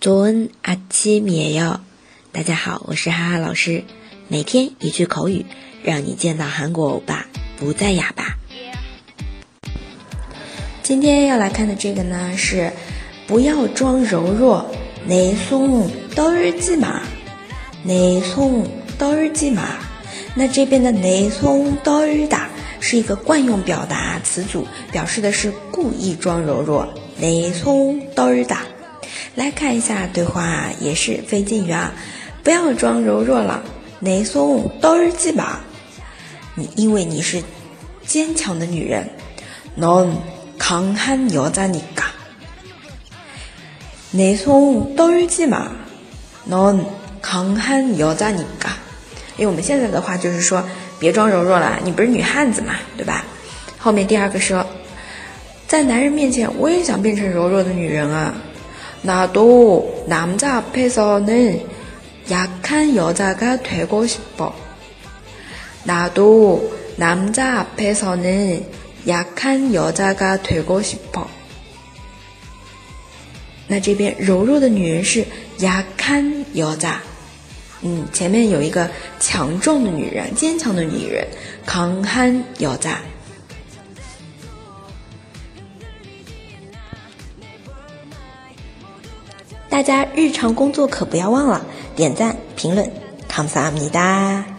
조은아침이에 요。 大家好，我是哈哈老师，每天一句口语，让你见到韩国欧巴不再哑巴。今天要来看的这个呢是，不要装柔弱，내손떨지 마， 내손떨지 마。 那这边的내손떨다是一个惯用表达词组，表示的是故意装柔弱，내손떨 다。 来看一下对话，也是非敬语啊！不要装柔弱了，내손떨지 마。 你因为你是坚强的女人，넌강한여자니 까。 내손떨지 마， 넌강한여자니 까。 因为我们现在的话就是说，别装柔弱了，你不是女汉子嘛，对吧？后面第二个说，在男人面前，我也想变成柔弱的女人啊。 나도 남자 앞에서는 약한 여자가 되고 싶어. 나도 남자 앞에서는 약한 여자가 되고 싶어. 那这边柔弱的女人是 약한 여자. 嗯，前面有一个强壮的女人，坚强的女人， 강한 여자。 大家日常工作可不要忘了点赞、评论，감사합니다。